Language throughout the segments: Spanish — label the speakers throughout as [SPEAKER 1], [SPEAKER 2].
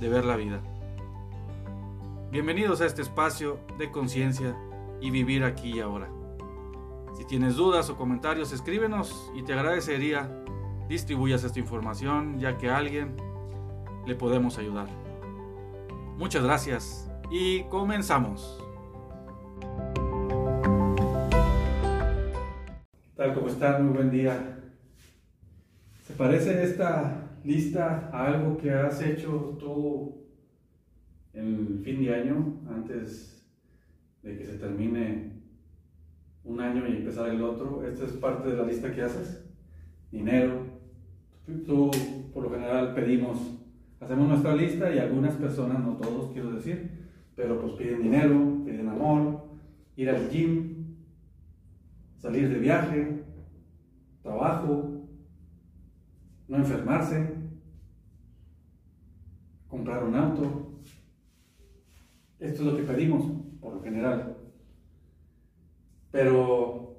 [SPEAKER 1] de ver la vida. Bienvenidos a este espacio de conciencia y vivir aquí y ahora. Si tienes dudas o comentarios, escríbenos y te agradecería distribuyas esta información ya que a alguien le podemos ayudar. Muchas gracias y comenzamos. Tal están, muy buen día. ¿Se parece esta lista a algo que has hecho en el fin de año, antes de que se termine un año y empezar el otro? Esta es parte de la lista que haces. Dinero. Tú, por lo general, pedimos, hacemos nuestra lista y algunas personas, no todos quiero decir, pero pues piden dinero, piden amor, ir al gym, salir de viaje, trabajo, no enfermarse, comprar un auto. Esto es lo que pedimos, por lo general. Pero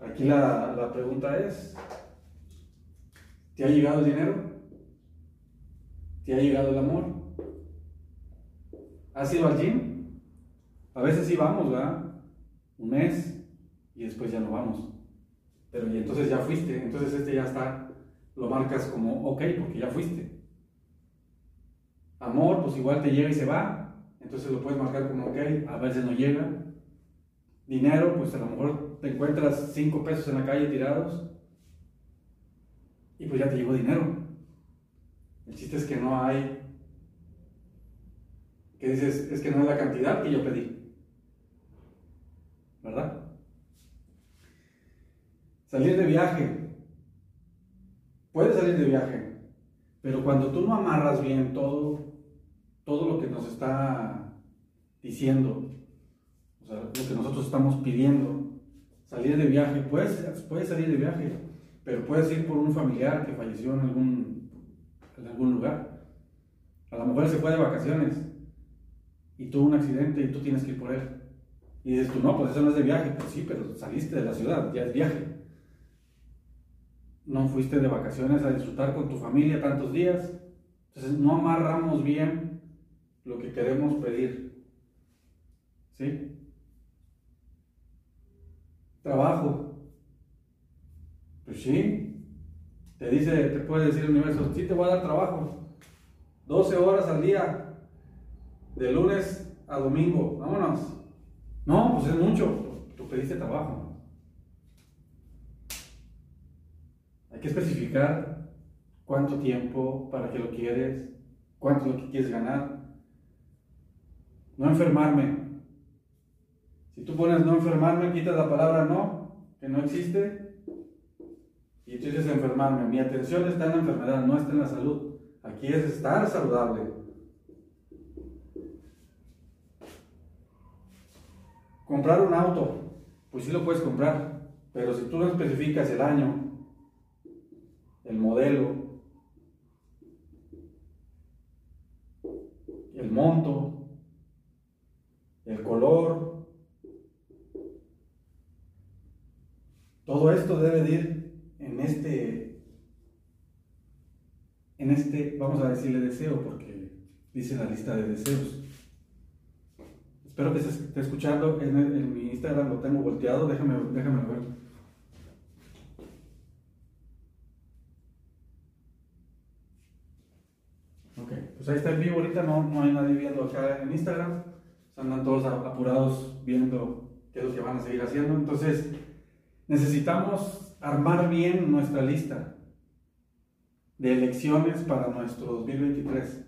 [SPEAKER 1] aquí la, la pregunta es, ¿te ha llegado el dinero? ¿Te ha llegado el amor? ¿Has ido al gym? A veces sí vamos, ¿verdad? Un mes y después ya no vamos. Pero y entonces ya fuiste, entonces este ya está lo marcas como ok porque ya fuiste. Amor, pues igual te llega y se va, entonces lo puedes marcar como ok, a veces no llega. Dinero, pues a lo mejor te encuentras 5 pesos en la calle tirados y pues ya te llegó dinero. El chiste es que no hay, que dices, es que no es la cantidad que yo pedí. ¿Verdad? Salir de viaje, Puedes salir de viaje, pero cuando tú no amarras bien todo, todo lo que nos está diciendo, o sea, lo que nosotros estamos pidiendo, salir de viaje, puedes, puedes salir de viaje, pero puedes ir por un familiar que falleció en algún, en algún lugar. A la mujer se fue de vacaciones y tuvo un accidente y tú tienes que ir por él. Y dices tú, no, pues eso no es de viaje. Pues sí, pero saliste de la ciudad, ya es viaje no fuiste de vacaciones a disfrutar con tu familia tantos días. Entonces no amarramos bien lo que queremos pedir. ¿Sí? Trabajo. Pues sí. Te dice, te puede decir el universo, sí te voy a dar trabajo. 12 horas al día. De lunes a domingo. Vámonos. No, pues es mucho. Tú pediste trabajo. Que especificar cuánto tiempo, para qué lo quieres, cuánto es lo que quieres ganar. No enfermarme. Si tú pones no enfermarme, quitas la palabra no, que no existe, y tú dices enfermarme. Mi atención está en la enfermedad, no está en la salud. Aquí es estar saludable. Comprar un auto, pues sí lo puedes comprar, pero si tú no especificas el año, el modelo, el monto, el color. Todo esto debe de ir en este, en este, vamos a decirle deseo, porque dice la lista de deseos. Espero que se esté escuchando. En, mi Instagram lo tengo volteado, déjame, déjame ver. Pues ahí está en vivo ahorita, no, no hay nadie viendo acá en Instagram. Andan todos apurados viendo qué es lo que van a seguir haciendo. Entonces, necesitamos armar bien nuestra lista de elecciones para nuestro 2023.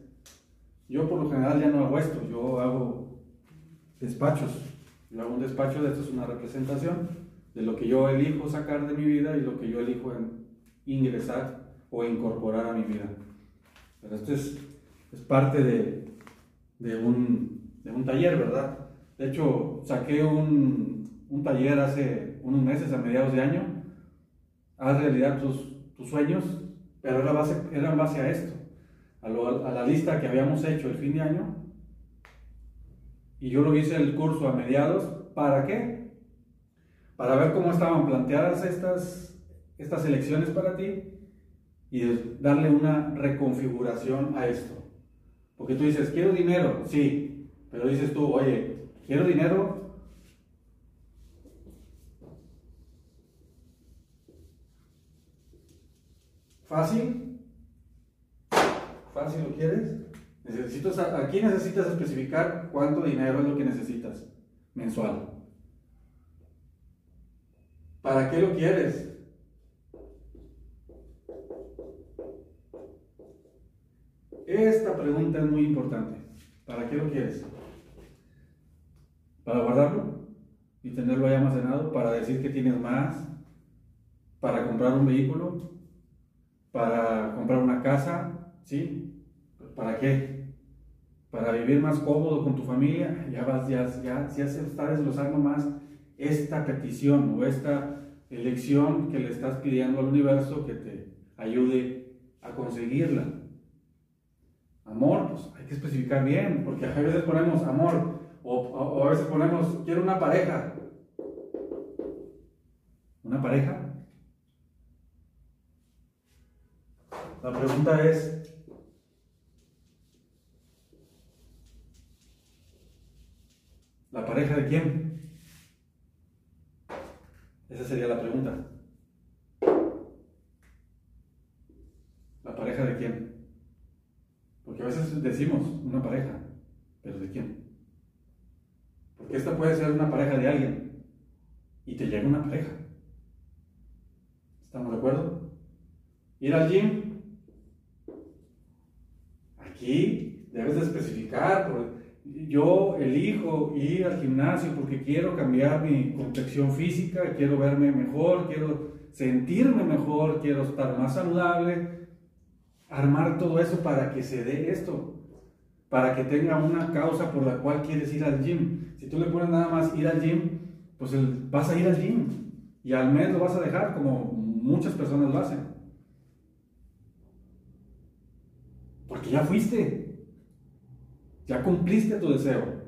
[SPEAKER 1] Yo por lo general ya no hago esto, yo hago despachos. Yo hago un despacho, de esto es una representación de lo que yo elijo sacar de mi vida y lo que yo elijo ingresar o incorporar a mi vida. Pero esto es, es parte de, de, un, de, un, taller, ¿verdad? De hecho, saqué un, un, taller hace unos meses, a mediados de año. Haz realidad tus, tus sueños, pero era, base, era en base a esto, a, a la lista que habíamos hecho el fin de año. Y yo lo hice el curso a mediados. ¿Para qué? Para ver cómo estaban planteadas estas, estas elecciones para ti y darle una reconfiguración a esto. Porque tú dices, quiero dinero, sí, pero dices tú, oye, quiero dinero. ¿Fácil? ¿Fácil lo quieres? Necesito, aquí necesitas especificar cuánto dinero es lo que necesitas mensual. ¿Para qué lo quieres? Esta pregunta es muy importante. ¿Para qué lo quieres? ¿Para guardarlo y tenerlo ahí almacenado? ¿Para decir que tienes más? ¿Para comprar un vehículo? ¿Para comprar una casa? ¿Sí? ¿Para qué? ¿Para vivir más cómodo con tu familia? Ya vas, ya, ya, ya se está desglosando más esta petición o esta elección que le estás pidiendo al universo que te ayude a conseguirla. Amor, pues hay que especificar bien, porque a veces ponemos amor, o, a veces ponemos, quiero una pareja. ¿Una pareja? La pregunta es, ¿la pareja de quién? Esa sería la pregunta. Decimos una pareja, pero ¿de quién? Porque esta puede ser una pareja de alguien y te llega una pareja. ¿Estamos de acuerdo? Ir al gym. Aquí debes de especificar. Yo elijo ir al gimnasio porque quiero cambiar mi complexión física, quiero verme mejor, quiero sentirme mejor, quiero estar más saludable, armar todo eso para que se dé esto, para que tenga una causa por la cual quieres ir al gym. Si tú le pones nada más ir al gym, pues vas a ir al gym y al mes lo vas a dejar como muchas personas lo hacen. Porque ya fuiste, ya cumpliste tu deseo.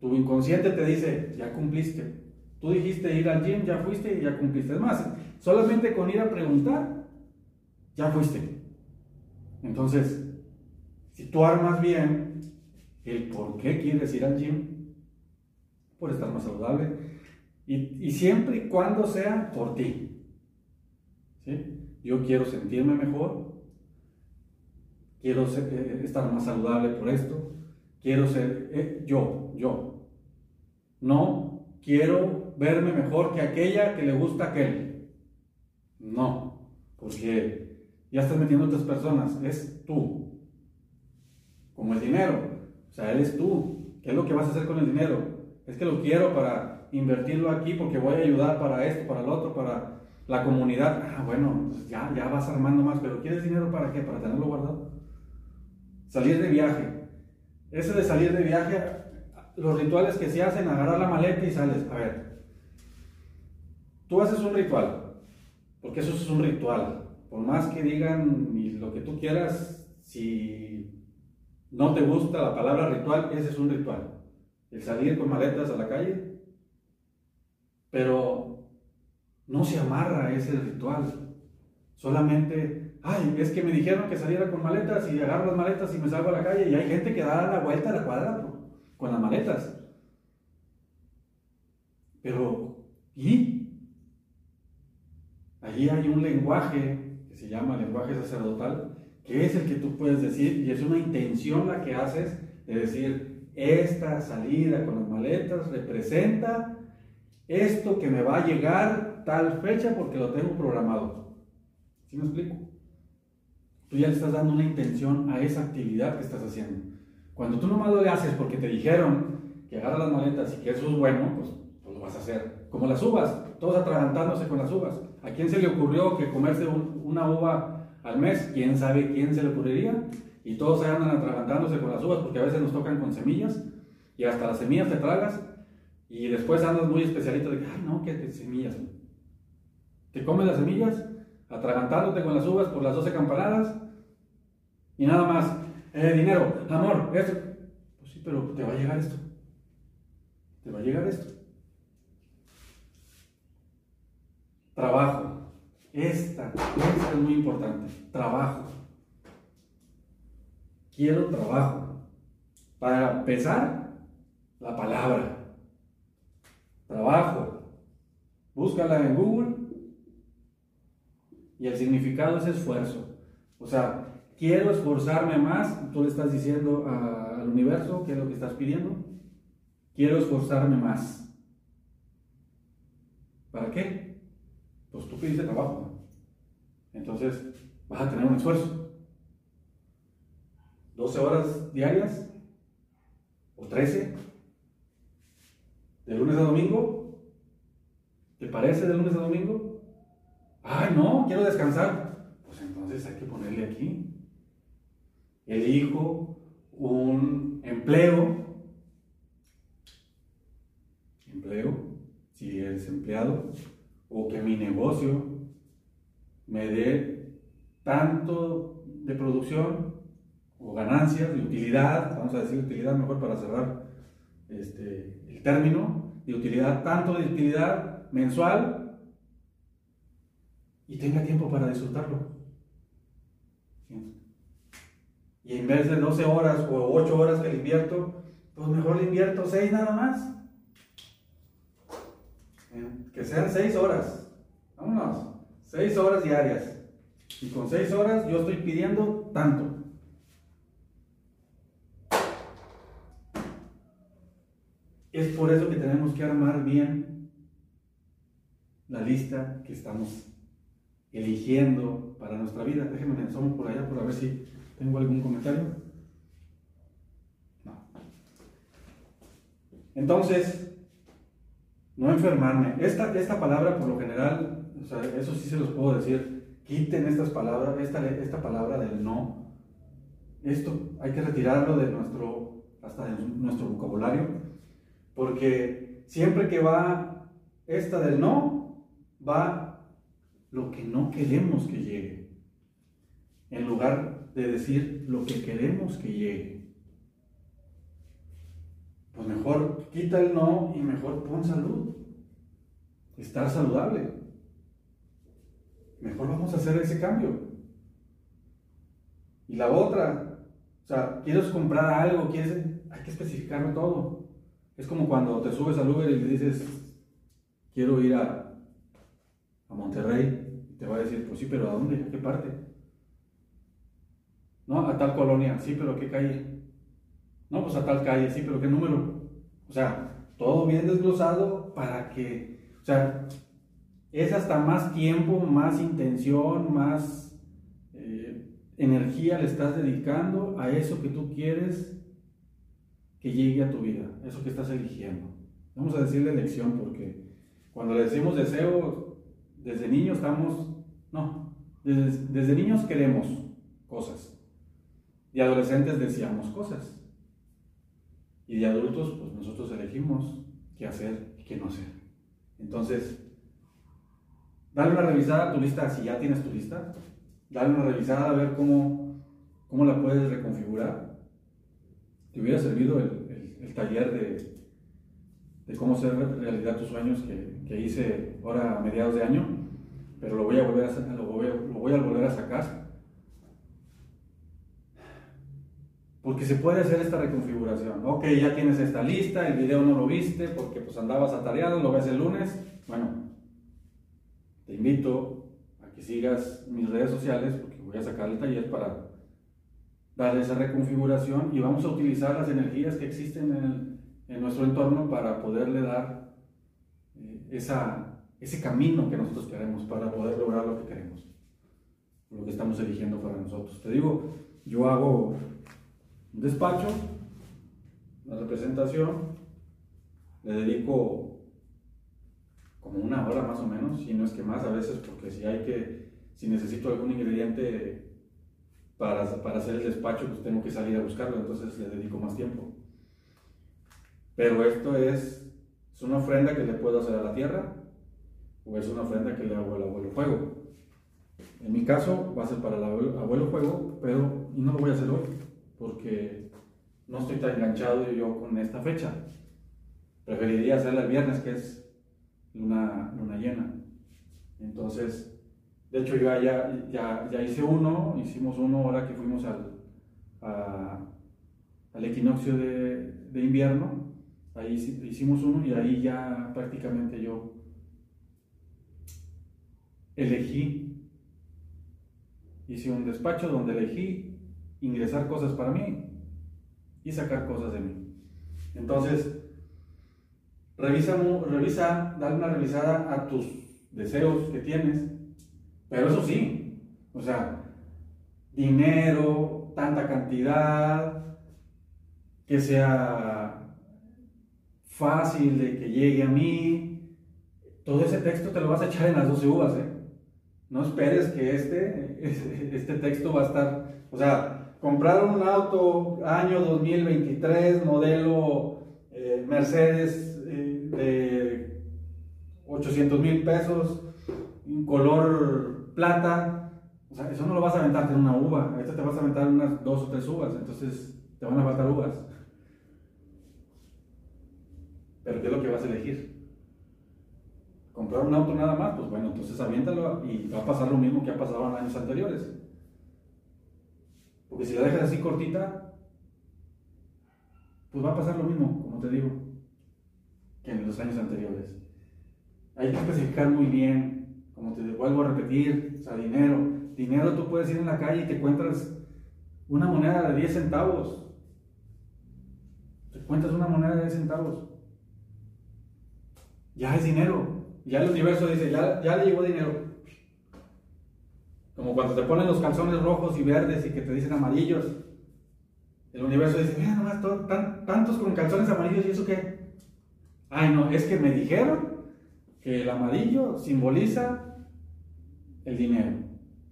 [SPEAKER 1] Tu inconsciente te dice, ya cumpliste. Tú dijiste ir al gym, ya fuiste y ya cumpliste. Es más, solamente con ir a preguntar, ya fuiste. Entonces, tú armas bien el por qué quieres ir al gym, por estar más saludable, y, siempre y cuando sea por ti. ¿sí? Yo quiero sentirme mejor, quiero eh, estar más saludable por esto, quiero ser eh, yo, yo. No quiero verme mejor que aquella que le gusta a aquel. No, porque ya estás metiendo a otras personas, es tú. Como el dinero, o sea, eres tú. ¿Qué es lo que vas a hacer con el dinero? Es que lo quiero para invertirlo aquí porque voy a ayudar para esto, para lo otro, para la comunidad. Ah, bueno, pues ya, ya vas armando más, pero ¿quieres dinero para qué? Para tenerlo guardado. Salir de viaje. Ese de salir de viaje, los rituales que se hacen, agarrar la maleta y sales. A ver, tú haces un ritual, porque eso es un ritual por más que digan lo que tú quieras, si no te gusta la palabra ritual, ese es un ritual. El salir con maletas a la calle. Pero no se amarra ese ritual. Solamente, ay, es que me dijeron que saliera con maletas y agarro las maletas y me salgo a la calle y hay gente que da la vuelta a la cuadra con las maletas. Pero, ¿y? Allí hay un lenguaje se llama lenguaje sacerdotal, que es el que tú puedes decir, y es una intención la que haces de decir, esta salida con las maletas representa esto que me va a llegar tal fecha porque lo tengo programado. ¿Sí me explico? Tú ya le estás dando una intención a esa actividad que estás haciendo. Cuando tú nomás lo haces porque te dijeron que agarras las maletas y que eso es bueno, pues, pues, lo vas a hacer. Como las uvas, todos atragantándose con las uvas. ¿A quién se le ocurrió que comerse una uva al mes? ¿Quién sabe quién se le ocurriría? Y todos andan atragantándose con las uvas porque a veces nos tocan con semillas y hasta las semillas te tragas y después andas muy especialito de que, ay no, que semillas. Te comes las semillas, atragantándote con las uvas por las 12 campanadas y nada más. Eh, dinero, amor, esto. Pues sí, pero te va a llegar esto. Te va a llegar esto. Trabajo. Esta, esta es muy importante. Trabajo. Quiero trabajo. Para empezar, la palabra. Trabajo. Búscala en Google. Y el significado es esfuerzo. O sea, quiero esforzarme más. Tú le estás diciendo al universo qué es lo que estás pidiendo. Quiero esforzarme más. ¿Para qué? Pues tú pediste trabajo. Entonces vas a tener un esfuerzo. 12 horas diarias o 13 de lunes a domingo. ¿Te parece de lunes a domingo? Ay, no, quiero descansar. Pues entonces hay que ponerle aquí. Elijo un empleo si eres empleado, o que mi negocio me dé tanto de producción o ganancias de utilidad, vamos a decir utilidad mejor para cerrar este, el término, de utilidad, tanto de utilidad mensual y tenga tiempo para disfrutarlo. Y en vez de 12 horas o 8 horas que le invierto, pues mejor le invierto 6 nada más que sean seis horas. Vámonos, seis horas diarias. Y con seis horas yo estoy pidiendo tanto. Es por eso que tenemos que armar bien la lista que estamos eligiendo para nuestra vida. Déjenme me por allá por ver si tengo algún comentario. No. Entonces, no enfermarme. Esta, esta palabra, por lo general, o sea, eso sí se los puedo decir, quiten estas palabras, esta, esta palabra del no. Esto hay que retirarlo de nuestro, hasta de nuestro vocabulario, porque siempre que va esta del no, va lo que no queremos que llegue, en lugar de decir lo que queremos que llegue pues mejor quita el no y mejor pon salud. Estar saludable. Mejor vamos a hacer ese cambio. Y la otra, o sea, quieres comprar algo, quieres, hay que especificarlo todo. Es como cuando te subes al Uber y le dices, quiero ir a, a Monterrey, y te va a decir, pues sí, pero ¿a dónde? ¿A qué parte? No, a tal colonia, sí, pero ¿a qué calle? No, pues a tal calle, sí, pero ¿qué número? O sea, todo bien desglosado para que, o sea, es hasta más tiempo, más intención, más eh, energía le estás dedicando a eso que tú quieres que llegue a tu vida, eso que estás eligiendo. Vamos a decirle elección porque cuando le decimos deseo, desde niños estamos, no, desde, desde niños queremos cosas y adolescentes decíamos cosas. Y de adultos, pues nosotros elegimos qué hacer y qué no hacer. Entonces, dale una revisada a tu lista, si ya tienes tu lista, dale una revisada a ver cómo, cómo la puedes reconfigurar. Te hubiera servido el, el, taller de, de, cómo hacer realidad tus sueños que, hice ahora a mediados de año, pero lo voy a volver a, lo lo voy a volver a sacar porque se puede hacer esta reconfiguración. Ok, ya tienes esta lista, el video no lo viste porque pues andabas atareado, lo ves el lunes. Bueno, te invito a que sigas mis redes sociales porque voy a sacar el taller para darle esa reconfiguración y vamos a utilizar las energías que existen en, en nuestro entorno para poderle dar eh, ese camino que nosotros queremos para poder lograr lo que queremos, lo que estamos eligiendo para nosotros. Te digo, yo hago un despacho, una representación, le dedico una hora más o menos, si no es que más a veces, porque si hay que, si necesito algún ingrediente para, para hacer el despacho, pues tengo que salir a buscarlo, entonces le dedico más tiempo. Pero esto es, es una ofrenda que le puedo hacer a la tierra o es una ofrenda que le hago al abuelo fuego. En mi caso va a ser para el abuelo, abuelo fuego, pero no lo voy a hacer hoy porque no estoy tan enganchado yo con esta fecha. Preferiría hacerla el viernes, que es luna, luna llena. Entonces, de hecho yo ya, ya, ya hice uno, hicimos uno ahora que fuimos al, al equinoccio de, de invierno. Ahí hicimos uno y ahí ya prácticamente yo elegí, hice un despacho donde elegí ingresar cosas para mí y sacar cosas de mí. Entonces, revisa, revisa, dale una revisada a tus deseos que tienes, pero eso sí, o sea, dinero, tanta cantidad, que sea fácil de que llegue a mí, todo ese texto te lo vas a echar en las 12 uvas, ¿eh? No esperes que este, este texto va a estar, o sea, comprar un auto año 2023, modelo eh, Mercedes de 800 mil pesos, un color plata, o sea, eso no lo vas a aventarte en una uva, ahorita te vas a aventar unas dos o tres uvas, entonces te van a faltar uvas. Pero ¿qué es lo que vas a elegir? comprar un auto nada más, pues bueno, entonces aviéntalo y va a pasar lo mismo que ha pasado en años anteriores. Porque si la dejas así cortita, pues va a pasar lo mismo, como te digo, que en los años anteriores. Hay que especificar muy bien, como te vuelvo a repetir, o sea, dinero. Dinero tú puedes ir en la calle y te encuentras una moneda de 10 centavos. Te encuentras una moneda de 10 centavos. Ya es dinero. Ya el universo dice, ya, le llegó dinero. Como cuando te ponen los calzones rojos y verdes y que te dicen amarillos. El universo dice, mira nomás, tantos con calzones amarillos y eso qué. Ay, no, es que me dijeron que el amarillo simboliza el dinero.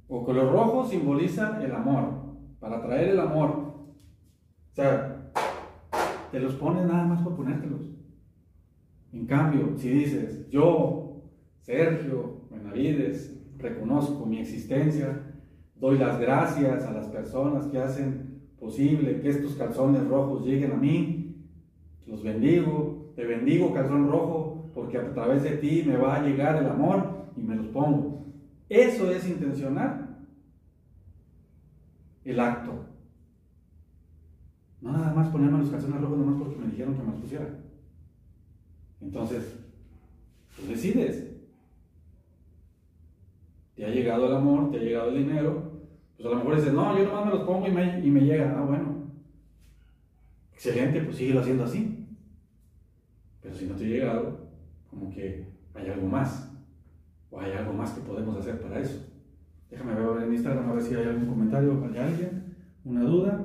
[SPEAKER 1] O que lo rojo simboliza el amor. Para traer el amor. O sea, te los pones nada más por ponértelos. En cambio, si dices, yo, Sergio Benavides, reconozco mi existencia, doy las gracias a las personas que hacen posible que estos calzones rojos lleguen a mí, los bendigo, te bendigo calzón rojo, porque a través de ti me va a llegar el amor y me los pongo. Eso es intencional el acto. No nada más ponerme los calzones rojos nomás porque me dijeron que me los pusiera. Entonces, tú decides. Te ha llegado el amor, te ha llegado el dinero. Pues a lo mejor dices, no, yo nomás me los pongo y me, y me llega. Ah, bueno. Excelente, pues síguelo haciendo así. Pero si no te ha llegado, como que hay algo más. O hay algo más que podemos hacer para eso. Déjame ver en Instagram a ver si hay algún comentario, hay alguien, una duda.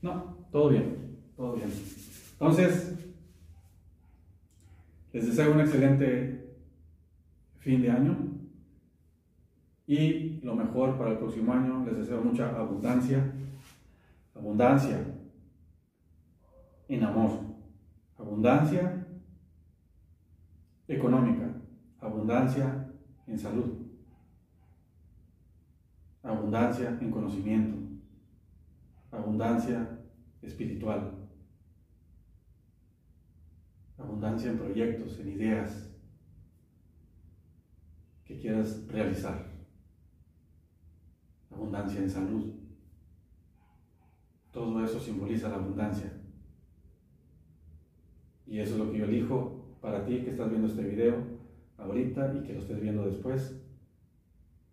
[SPEAKER 1] No, todo bien, todo bien. Entonces, les deseo un excelente fin de año y lo mejor para el próximo año. Les deseo mucha abundancia, abundancia en amor, abundancia económica, abundancia en salud, abundancia en conocimiento, abundancia espiritual abundancia en proyectos, en ideas que quieras realizar, abundancia en salud. Todo eso simboliza la abundancia. Y eso es lo que yo elijo para ti que estás viendo este video ahorita y que lo estés viendo después.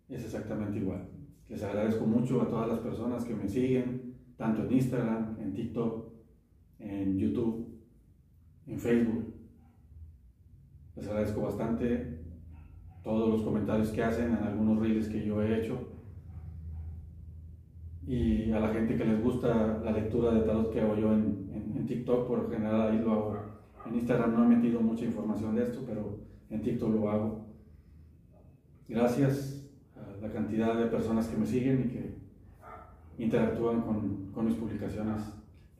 [SPEAKER 1] Es exactamente igual. Les agradezco mucho a todas las personas que me siguen, tanto en Instagram, en TikTok, en YouTube, en Facebook. Les agradezco bastante todos los comentarios que hacen en algunos reels que yo he hecho. Y a la gente que les gusta la lectura de tarot que hago yo en, TikTok, por general ahí lo hago. En Instagram no he metido mucha información de esto, pero en TikTok lo hago. Gracias a la cantidad de personas que me siguen y que interactúan con, con mis publicaciones.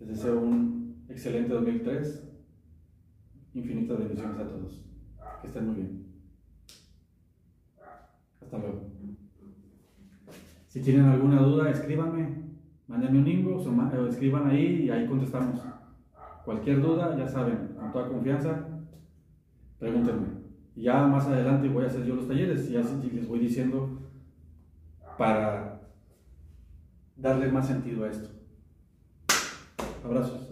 [SPEAKER 1] Les deseo un excelente 2003. Infinitas bendiciones a todos. Que estén muy bien. Hasta luego. Si tienen alguna duda, escríbanme, mándenme un inbox o escriban ahí y ahí contestamos. Cualquier duda, ya saben, con toda confianza, pregúntenme. Ya más adelante voy a hacer yo los talleres y ya les voy diciendo para darle más sentido a esto. Abrazos.